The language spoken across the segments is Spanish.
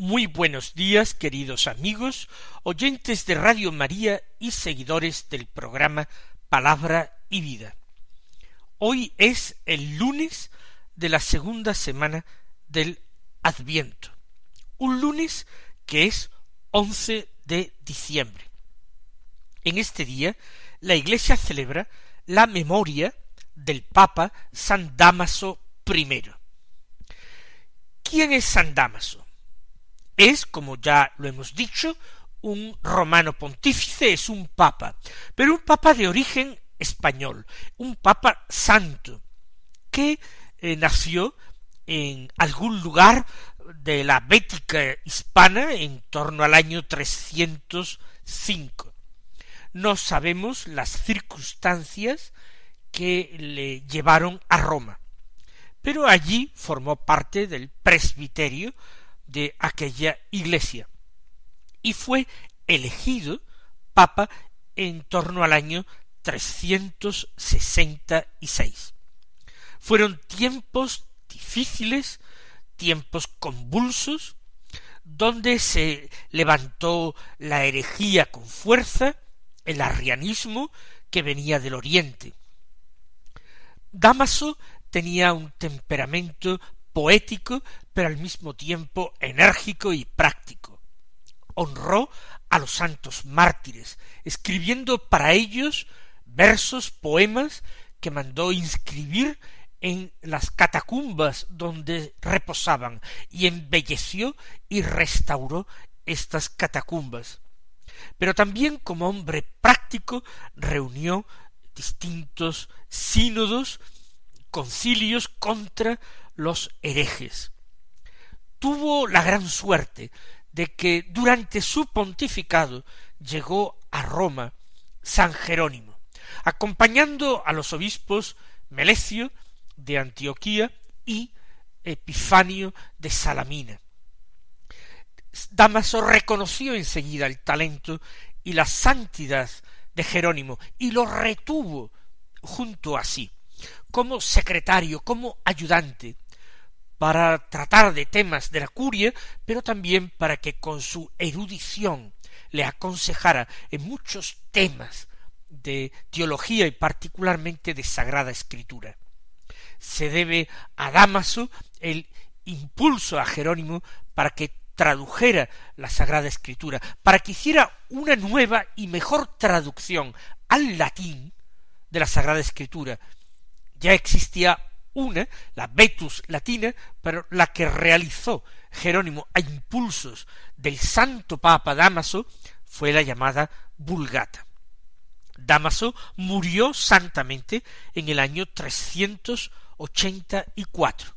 Muy buenos días, queridos amigos, oyentes de Radio María y seguidores del programa Palabra y Vida. Hoy es el lunes de la segunda semana del Adviento, un lunes que es once de diciembre. En este día la Iglesia celebra la memoria del Papa San Damaso I. ¿Quién es San Damaso? Es, como ya lo hemos dicho, un romano pontífice, es un papa, pero un papa de origen español, un papa santo, que eh, nació en algún lugar de la Bética hispana en torno al año 305. No sabemos las circunstancias que le llevaron a Roma, pero allí formó parte del presbiterio de aquella iglesia y fue elegido papa en torno al año 366. Fueron tiempos difíciles, tiempos convulsos, donde se levantó la herejía con fuerza, el arrianismo que venía del oriente. Damaso tenía un temperamento poético, pero al mismo tiempo enérgico y práctico. Honró a los santos mártires, escribiendo para ellos versos, poemas que mandó inscribir en las catacumbas donde reposaban y embelleció y restauró estas catacumbas. Pero también como hombre práctico reunió distintos sínodos, concilios contra los herejes. Tuvo la gran suerte de que durante su pontificado llegó a Roma San Jerónimo, acompañando a los obispos Melecio de Antioquía y Epifanio de Salamina. Damaso reconoció enseguida el talento y la santidad de Jerónimo y lo retuvo junto a sí, como secretario, como ayudante, para tratar de temas de la curia, pero también para que con su erudición le aconsejara en muchos temas de teología y particularmente de sagrada escritura. Se debe a Damaso el impulso a Jerónimo para que tradujera la Sagrada Escritura, para que hiciera una nueva y mejor traducción al latín de la Sagrada Escritura. Ya existía una, la Vetus latina, pero la que realizó Jerónimo a impulsos del santo Papa Damaso fue la llamada Vulgata. Damaso murió santamente en el año trescientos ochenta y cuatro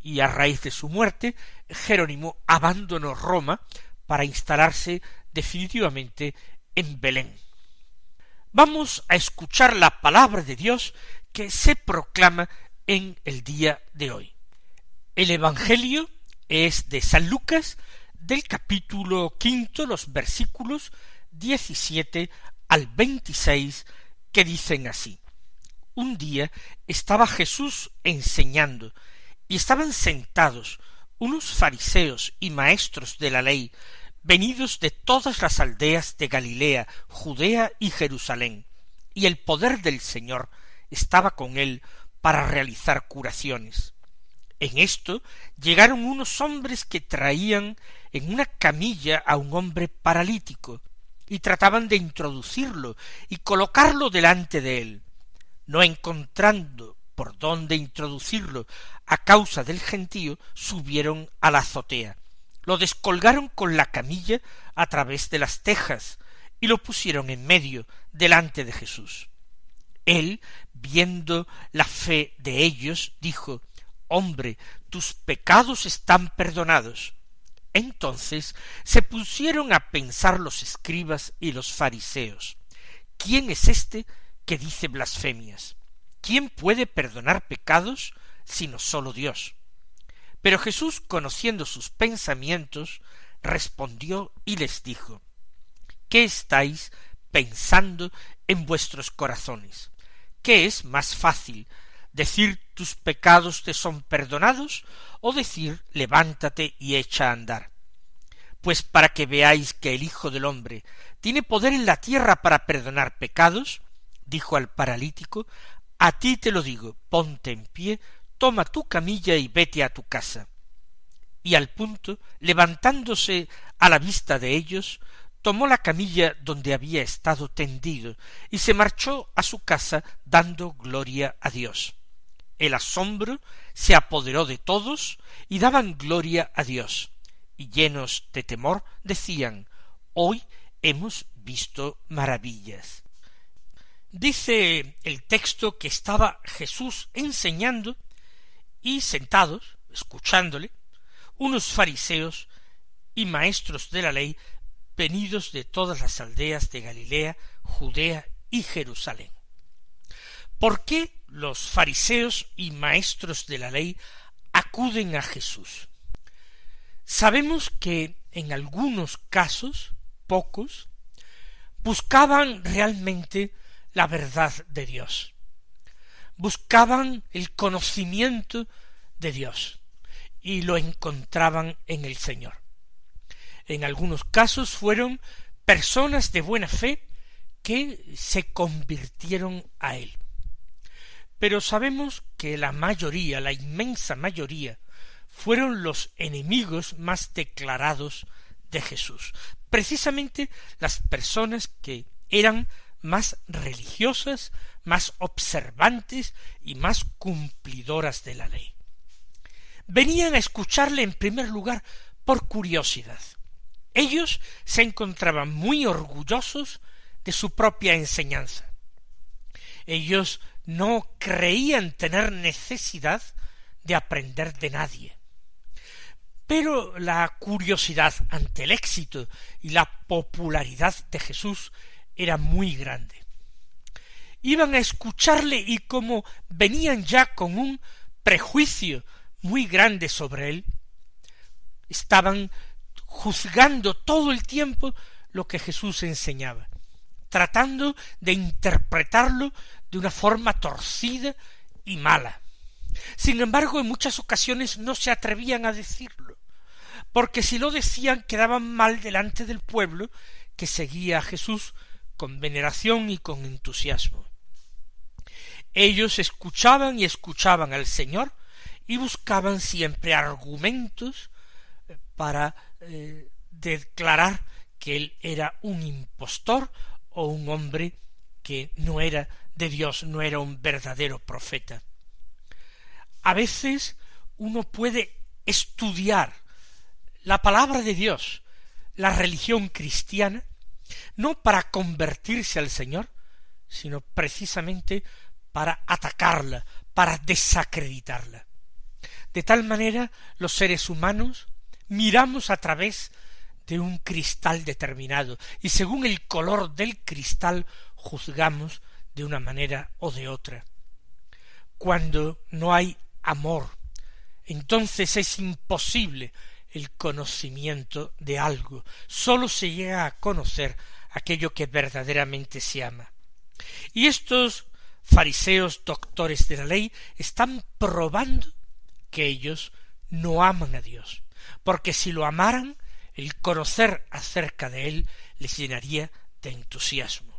y a raíz de su muerte Jerónimo abandonó Roma para instalarse definitivamente en Belén. Vamos a escuchar la palabra de Dios que se proclama en el día de hoy. El Evangelio es de San Lucas del capítulo quinto, los versículos diecisiete al veintiséis, que dicen así. Un día estaba Jesús enseñando y estaban sentados unos fariseos y maestros de la ley, venidos de todas las aldeas de Galilea, Judea y Jerusalén, y el poder del Señor estaba con él para realizar curaciones. En esto llegaron unos hombres que traían en una camilla a un hombre paralítico, y trataban de introducirlo y colocarlo delante de él. No encontrando por dónde introducirlo a causa del gentío, subieron a la azotea, lo descolgaron con la camilla a través de las tejas y lo pusieron en medio delante de Jesús. Él, viendo la fe de ellos, dijo Hombre, tus pecados están perdonados. Entonces se pusieron a pensar los escribas y los fariseos, ¿quién es este que dice blasfemias? ¿Quién puede perdonar pecados sino sólo Dios? Pero Jesús, conociendo sus pensamientos, respondió y les dijo, ¿qué estáis pensando en vuestros corazones? ¿Qué es más fácil, decir tus pecados te son perdonados o decir levántate y echa a andar? Pues para que veáis que el Hijo del hombre tiene poder en la tierra para perdonar pecados, dijo al paralítico, a ti te lo digo, ponte en pie, toma tu camilla y vete a tu casa. Y al punto, levantándose a la vista de ellos, tomó la camilla donde había estado tendido y se marchó a su casa dando gloria a Dios. El asombro se apoderó de todos y daban gloria a Dios, y llenos de temor decían Hoy hemos visto maravillas. Dice el texto que estaba Jesús enseñando y sentados, escuchándole, unos fariseos y maestros de la ley venidos de todas las aldeas de Galilea, Judea y Jerusalén. ¿Por qué los fariseos y maestros de la ley acuden a Jesús? Sabemos que en algunos casos, pocos, buscaban realmente la verdad de Dios buscaban el conocimiento de Dios y lo encontraban en el Señor. En algunos casos fueron personas de buena fe que se convirtieron a Él. Pero sabemos que la mayoría, la inmensa mayoría, fueron los enemigos más declarados de Jesús, precisamente las personas que eran más religiosas, más observantes y más cumplidoras de la ley. Venían a escucarle en primer lugar por curiosidad. Ellos se encontraban muy orgullosos de su propia enseñanza. Ellos no creían tener necesidad de aprender de nadie. Pero la curiosidad ante el éxito y la popularidad de Jesús era muy grande. Iban a escucharle y como venían ya con un prejuicio muy grande sobre él, estaban juzgando todo el tiempo lo que Jesús enseñaba, tratando de interpretarlo de una forma torcida y mala. Sin embargo, en muchas ocasiones no se atrevían a decirlo, porque si lo decían quedaban mal delante del pueblo que seguía a Jesús con veneración y con entusiasmo. Ellos escuchaban y escuchaban al Señor y buscaban siempre argumentos para eh, declarar que él era un impostor o un hombre que no era de Dios, no era un verdadero profeta. A veces uno puede estudiar la palabra de Dios, la religión cristiana, no para convertirse al Señor, sino precisamente para atacarla, para desacreditarla. De tal manera los seres humanos miramos a través de un cristal determinado y según el color del cristal juzgamos de una manera o de otra. Cuando no hay amor, entonces es imposible el conocimiento de algo. Sólo se llega a conocer aquello que verdaderamente se ama. Y estos fariseos doctores de la ley están probando que ellos no aman a Dios, porque si lo amaran, el conocer acerca de él les llenaría de entusiasmo.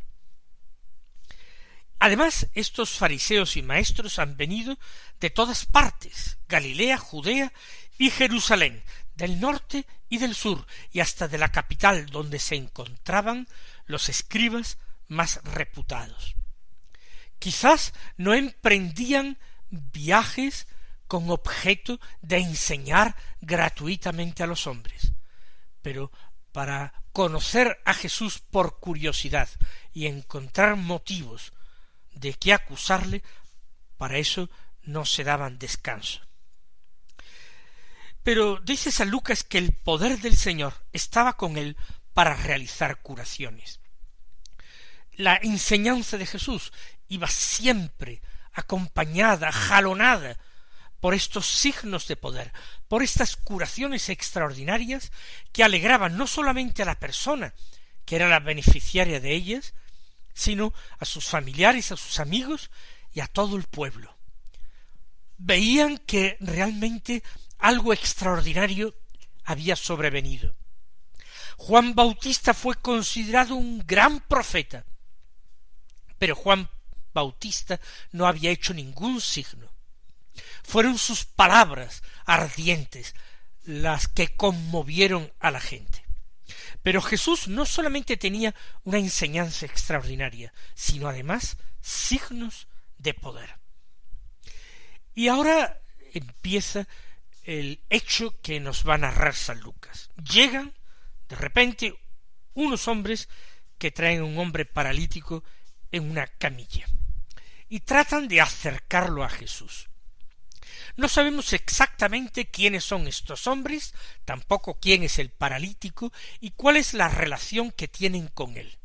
Además, estos fariseos y maestros han venido de todas partes, Galilea, Judea y Jerusalén, del norte y del sur, y hasta de la capital donde se encontraban los escribas más reputados. Quizás no emprendían viajes con objeto de enseñar gratuitamente a los hombres, pero para conocer a Jesús por curiosidad y encontrar motivos de que acusarle, para eso no se daban descanso. Pero dice San Lucas que el poder del Señor estaba con él para realizar curaciones. La enseñanza de Jesús iba siempre acompañada, jalonada por estos signos de poder, por estas curaciones extraordinarias que alegraban no solamente a la persona, que era la beneficiaria de ellas, sino a sus familiares, a sus amigos y a todo el pueblo. Veían que realmente algo extraordinario había sobrevenido. Juan Bautista fue considerado un gran profeta, pero Juan Bautista no había hecho ningún signo. Fueron sus palabras ardientes las que conmovieron a la gente. Pero Jesús no solamente tenía una enseñanza extraordinaria, sino además signos de poder. Y ahora empieza el hecho que nos va a narrar San Lucas. Llegan de repente unos hombres que traen un hombre paralítico en una camilla y tratan de acercarlo a Jesús. No sabemos exactamente quiénes son estos hombres, tampoco quién es el paralítico y cuál es la relación que tienen con él.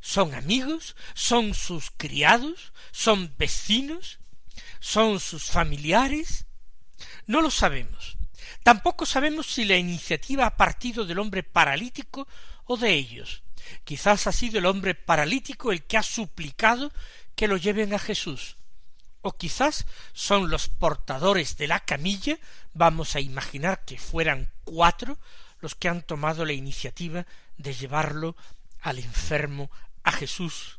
¿Son amigos? ¿Son sus criados? ¿Son vecinos? ¿Son sus familiares? No lo sabemos. Tampoco sabemos si la iniciativa ha partido del hombre paralítico o de ellos. Quizás ha sido el hombre paralítico el que ha suplicado que lo lleven a Jesús. O quizás son los portadores de la camilla, vamos a imaginar que fueran cuatro los que han tomado la iniciativa de llevarlo al enfermo a Jesús.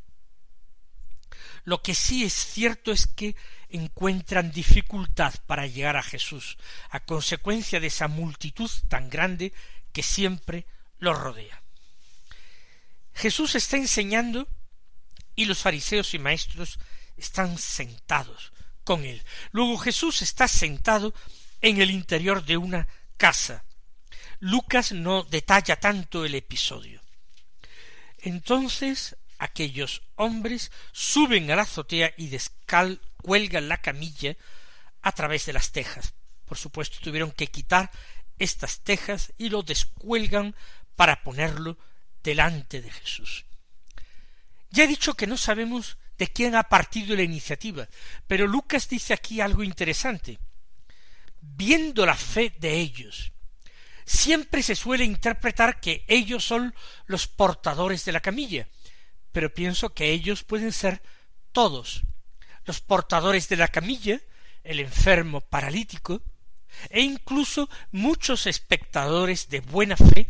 Lo que sí es cierto es que encuentran dificultad para llegar a Jesús, a consecuencia de esa multitud tan grande que siempre los rodea. Jesús está enseñando y los fariseos y maestros están sentados con él. Luego Jesús está sentado en el interior de una casa. Lucas no detalla tanto el episodio. Entonces aquellos hombres suben a la azotea y descal cuelgan la camilla a través de las tejas. Por supuesto tuvieron que quitar estas tejas y lo descuelgan para ponerlo delante de Jesús. Ya he dicho que no sabemos de quién ha partido la iniciativa, pero Lucas dice aquí algo interesante. Viendo la fe de ellos, siempre se suele interpretar que ellos son los portadores de la camilla, pero pienso que ellos pueden ser todos, los portadores de la camilla, el enfermo paralítico, e incluso muchos espectadores de buena fe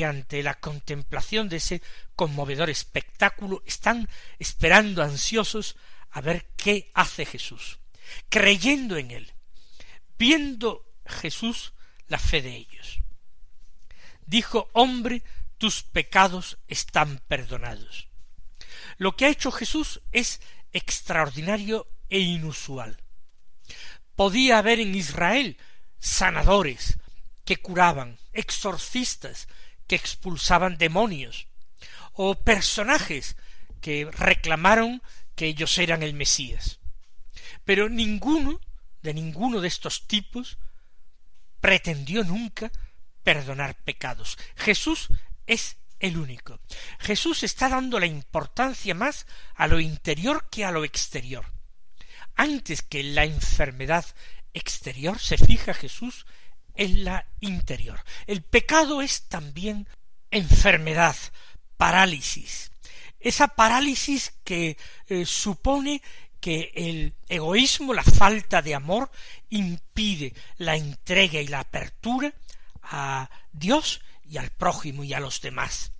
que ante la contemplación de ese conmovedor espectáculo están esperando ansiosos a ver qué hace Jesús, creyendo en él, viendo Jesús la fe de ellos. Dijo, hombre, tus pecados están perdonados. Lo que ha hecho Jesús es extraordinario e inusual. Podía haber en Israel sanadores que curaban, exorcistas que expulsaban demonios, o personajes que reclamaron que ellos eran el Mesías. Pero ninguno, de ninguno de estos tipos, pretendió nunca perdonar pecados. Jesús es el único. Jesús está dando la importancia más a lo interior que a lo exterior. Antes que la enfermedad exterior se fija Jesús en la interior. El pecado es también enfermedad, parálisis. Esa parálisis que eh, supone que el egoísmo, la falta de amor, impide la entrega y la apertura a Dios y al prójimo y a los demás.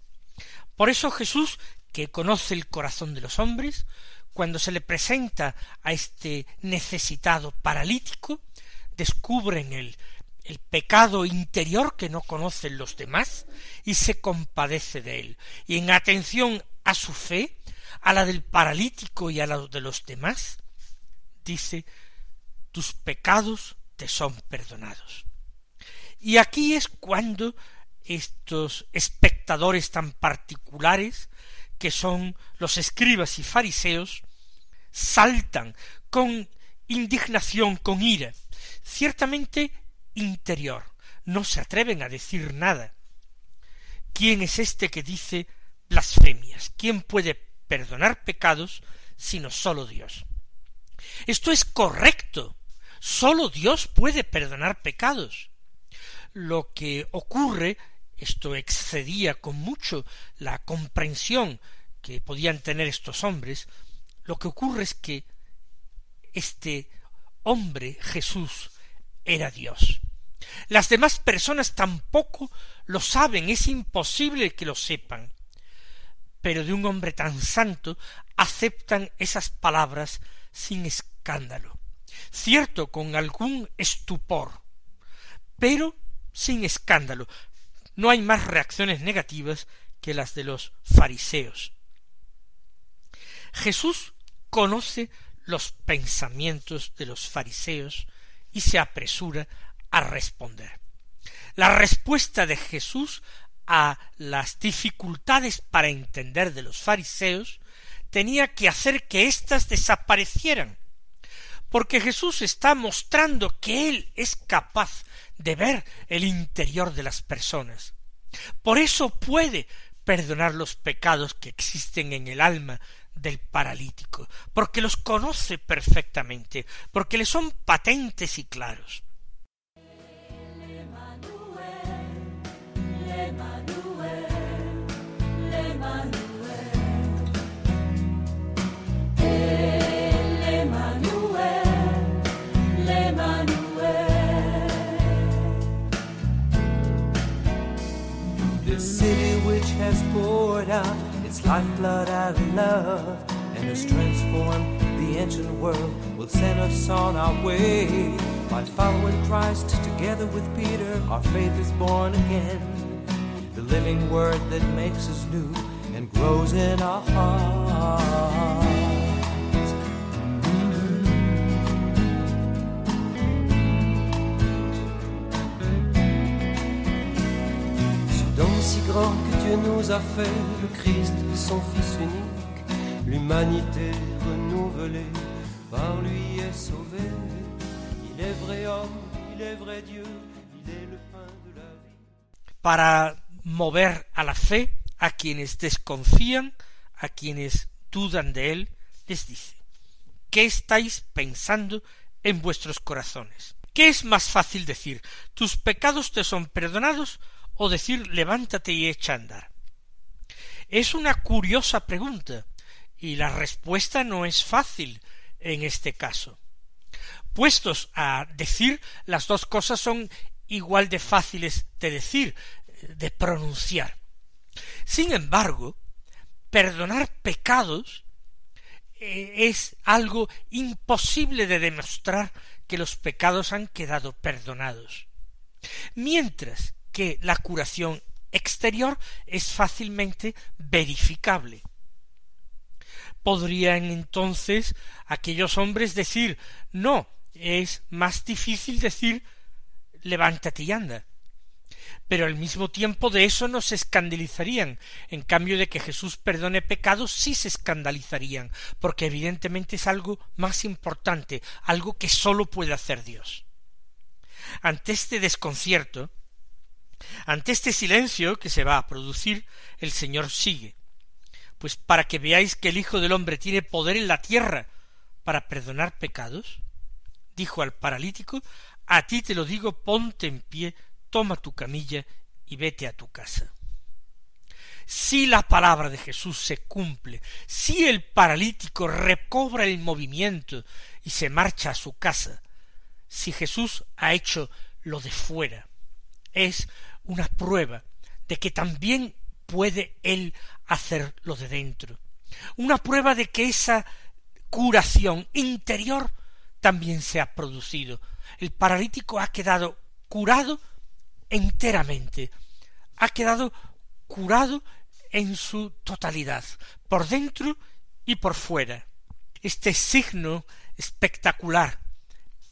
Por eso Jesús, que conoce el corazón de los hombres, cuando se le presenta a este necesitado paralítico, descubre en él el pecado interior que no conocen los demás y se compadece de él. Y en atención a su fe, a la del paralítico y a la de los demás, dice, tus pecados te son perdonados. Y aquí es cuando estos espectadores tan particulares, que son los escribas y fariseos, saltan con indignación, con ira. Ciertamente interior, no se atreven a decir nada. ¿Quién es este que dice blasfemias? ¿Quién puede perdonar pecados sino sólo Dios? Esto es correcto. Sólo Dios puede perdonar pecados. Lo que ocurre, esto excedía con mucho la comprensión que podían tener estos hombres, lo que ocurre es que este hombre Jesús era Dios. Las demás personas tampoco lo saben, es imposible que lo sepan. Pero de un hombre tan santo aceptan esas palabras sin escándalo. Cierto, con algún estupor, pero sin escándalo. No hay más reacciones negativas que las de los fariseos. Jesús conoce los pensamientos de los fariseos y se apresura a responder. La respuesta de Jesús a las dificultades para entender de los fariseos tenía que hacer que éstas desaparecieran, porque Jesús está mostrando que Él es capaz de ver el interior de las personas. Por eso puede perdonar los pecados que existen en el alma del paralítico, porque los conoce perfectamente, porque le son patentes y claros. Lifeblood out of love and has transformed the ancient world will send us on our way. By following Christ together with Peter, our faith is born again. The living word that makes us new and grows in our hearts. Mm-hmm. si grand que nous a fait, le Christ, son Fils unique, l'humanité renouvelée, par lui est sauvée. Il est vrai homme, il est vrai Dieu, il est le pain de la vie. Para mover a la fe a quienes desconfían, a quienes dudan de él, les dice, ¿qué estáis pensando en vuestros corazones? ¿Qué es más fácil decir, tus pecados te son perdonados o decir levántate y echa a andar? Es una curiosa pregunta, y la respuesta no es fácil en este caso. Puestos a decir, las dos cosas son igual de fáciles de decir, de pronunciar. Sin embargo, perdonar pecados eh, es algo imposible de demostrar que los pecados han quedado perdonados. Mientras que la curación exterior es fácilmente verificable. Podrían entonces aquellos hombres decir no, es más difícil decir levántate y anda. Pero al mismo tiempo de eso no se escandalizarían. En cambio de que Jesús perdone pecados, sí se escandalizarían, porque evidentemente es algo más importante, algo que sólo puede hacer Dios. Ante este desconcierto, ante este silencio que se va a producir, el Señor sigue. Pues para que veáis que el Hijo del hombre tiene poder en la tierra para perdonar pecados, dijo al paralítico, a ti te lo digo, ponte en pie, toma tu camilla y vete a tu casa. Si la palabra de Jesús se cumple, si el paralítico recobra el movimiento y se marcha a su casa, si Jesús ha hecho lo de fuera, es una prueba de que también puede él hacer lo de dentro, una prueba de que esa curación interior también se ha producido. El paralítico ha quedado curado enteramente, ha quedado curado en su totalidad, por dentro y por fuera. Este signo espectacular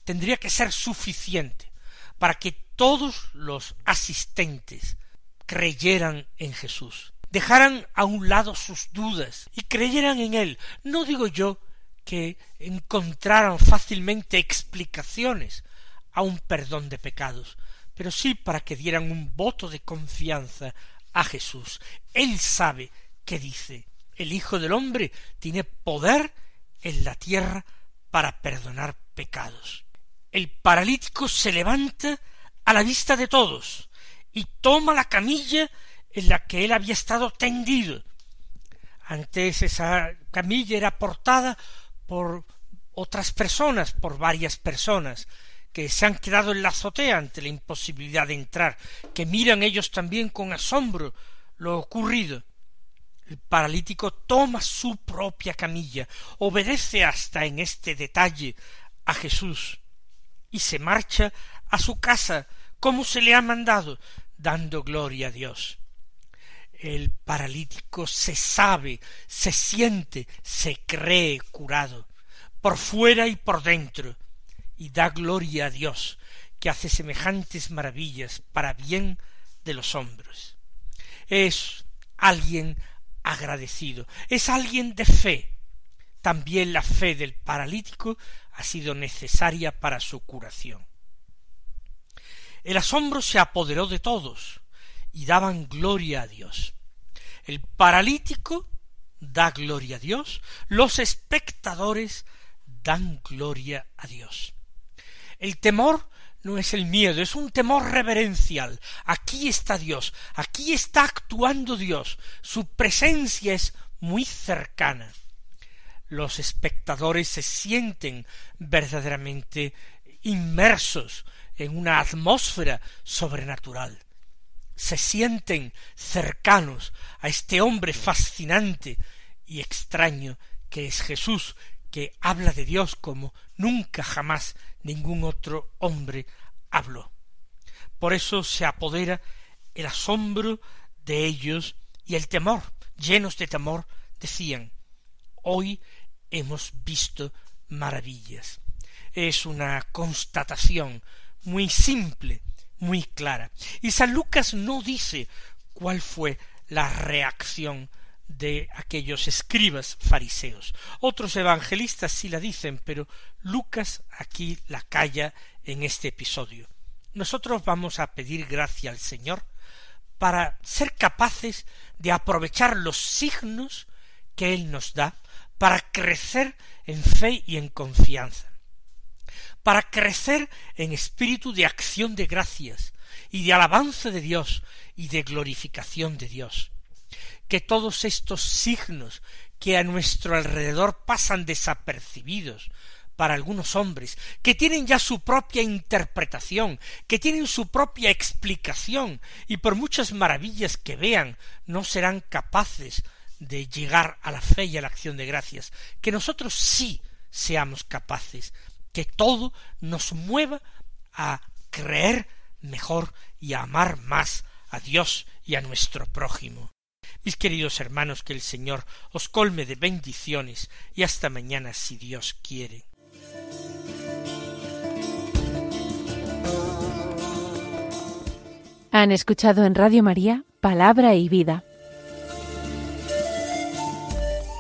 tendría que ser suficiente para que todos los asistentes creyeran en Jesús, dejaran a un lado sus dudas y creyeran en Él. No digo yo que encontraran fácilmente explicaciones a un perdón de pecados, pero sí para que dieran un voto de confianza a Jesús. Él sabe qué dice. El Hijo del Hombre tiene poder en la tierra para perdonar pecados. El paralítico se levanta a la vista de todos y toma la camilla en la que él había estado tendido. Antes esa camilla era portada por otras personas, por varias personas, que se han quedado en la azotea ante la imposibilidad de entrar, que miran ellos también con asombro lo ocurrido. El paralítico toma su propia camilla, obedece hasta en este detalle a Jesús y se marcha a su casa como se le ha mandado, dando gloria a Dios. El paralítico se sabe, se siente, se cree curado, por fuera y por dentro, y da gloria a Dios, que hace semejantes maravillas para bien de los hombres. Es alguien agradecido, es alguien de fe. También la fe del paralítico ha sido necesaria para su curación. El asombro se apoderó de todos y daban gloria a Dios. El paralítico da gloria a Dios, los espectadores dan gloria a Dios. El temor no es el miedo, es un temor reverencial. Aquí está Dios, aquí está actuando Dios, su presencia es muy cercana. Los espectadores se sienten verdaderamente inmersos en una atmósfera sobrenatural. Se sienten cercanos a este hombre fascinante y extraño que es Jesús, que habla de Dios como nunca jamás ningún otro hombre habló. Por eso se apodera el asombro de ellos y el temor, llenos de temor, decían, hoy hemos visto maravillas. Es una constatación muy simple, muy clara. Y San Lucas no dice cuál fue la reacción de aquellos escribas fariseos. Otros evangelistas sí la dicen, pero Lucas aquí la calla en este episodio. Nosotros vamos a pedir gracia al Señor para ser capaces de aprovechar los signos que Él nos da para crecer en fe y en confianza, para crecer en espíritu de acción de gracias y de alabanza de Dios y de glorificación de Dios. Que todos estos signos que a nuestro alrededor pasan desapercibidos para algunos hombres, que tienen ya su propia interpretación, que tienen su propia explicación, y por muchas maravillas que vean, no serán capaces de llegar a la fe y a la acción de gracias, que nosotros sí seamos capaces, que todo nos mueva a creer mejor y a amar más a Dios y a nuestro prójimo. Mis queridos hermanos, que el Señor os colme de bendiciones y hasta mañana si Dios quiere. Han escuchado en Radio María Palabra y Vida,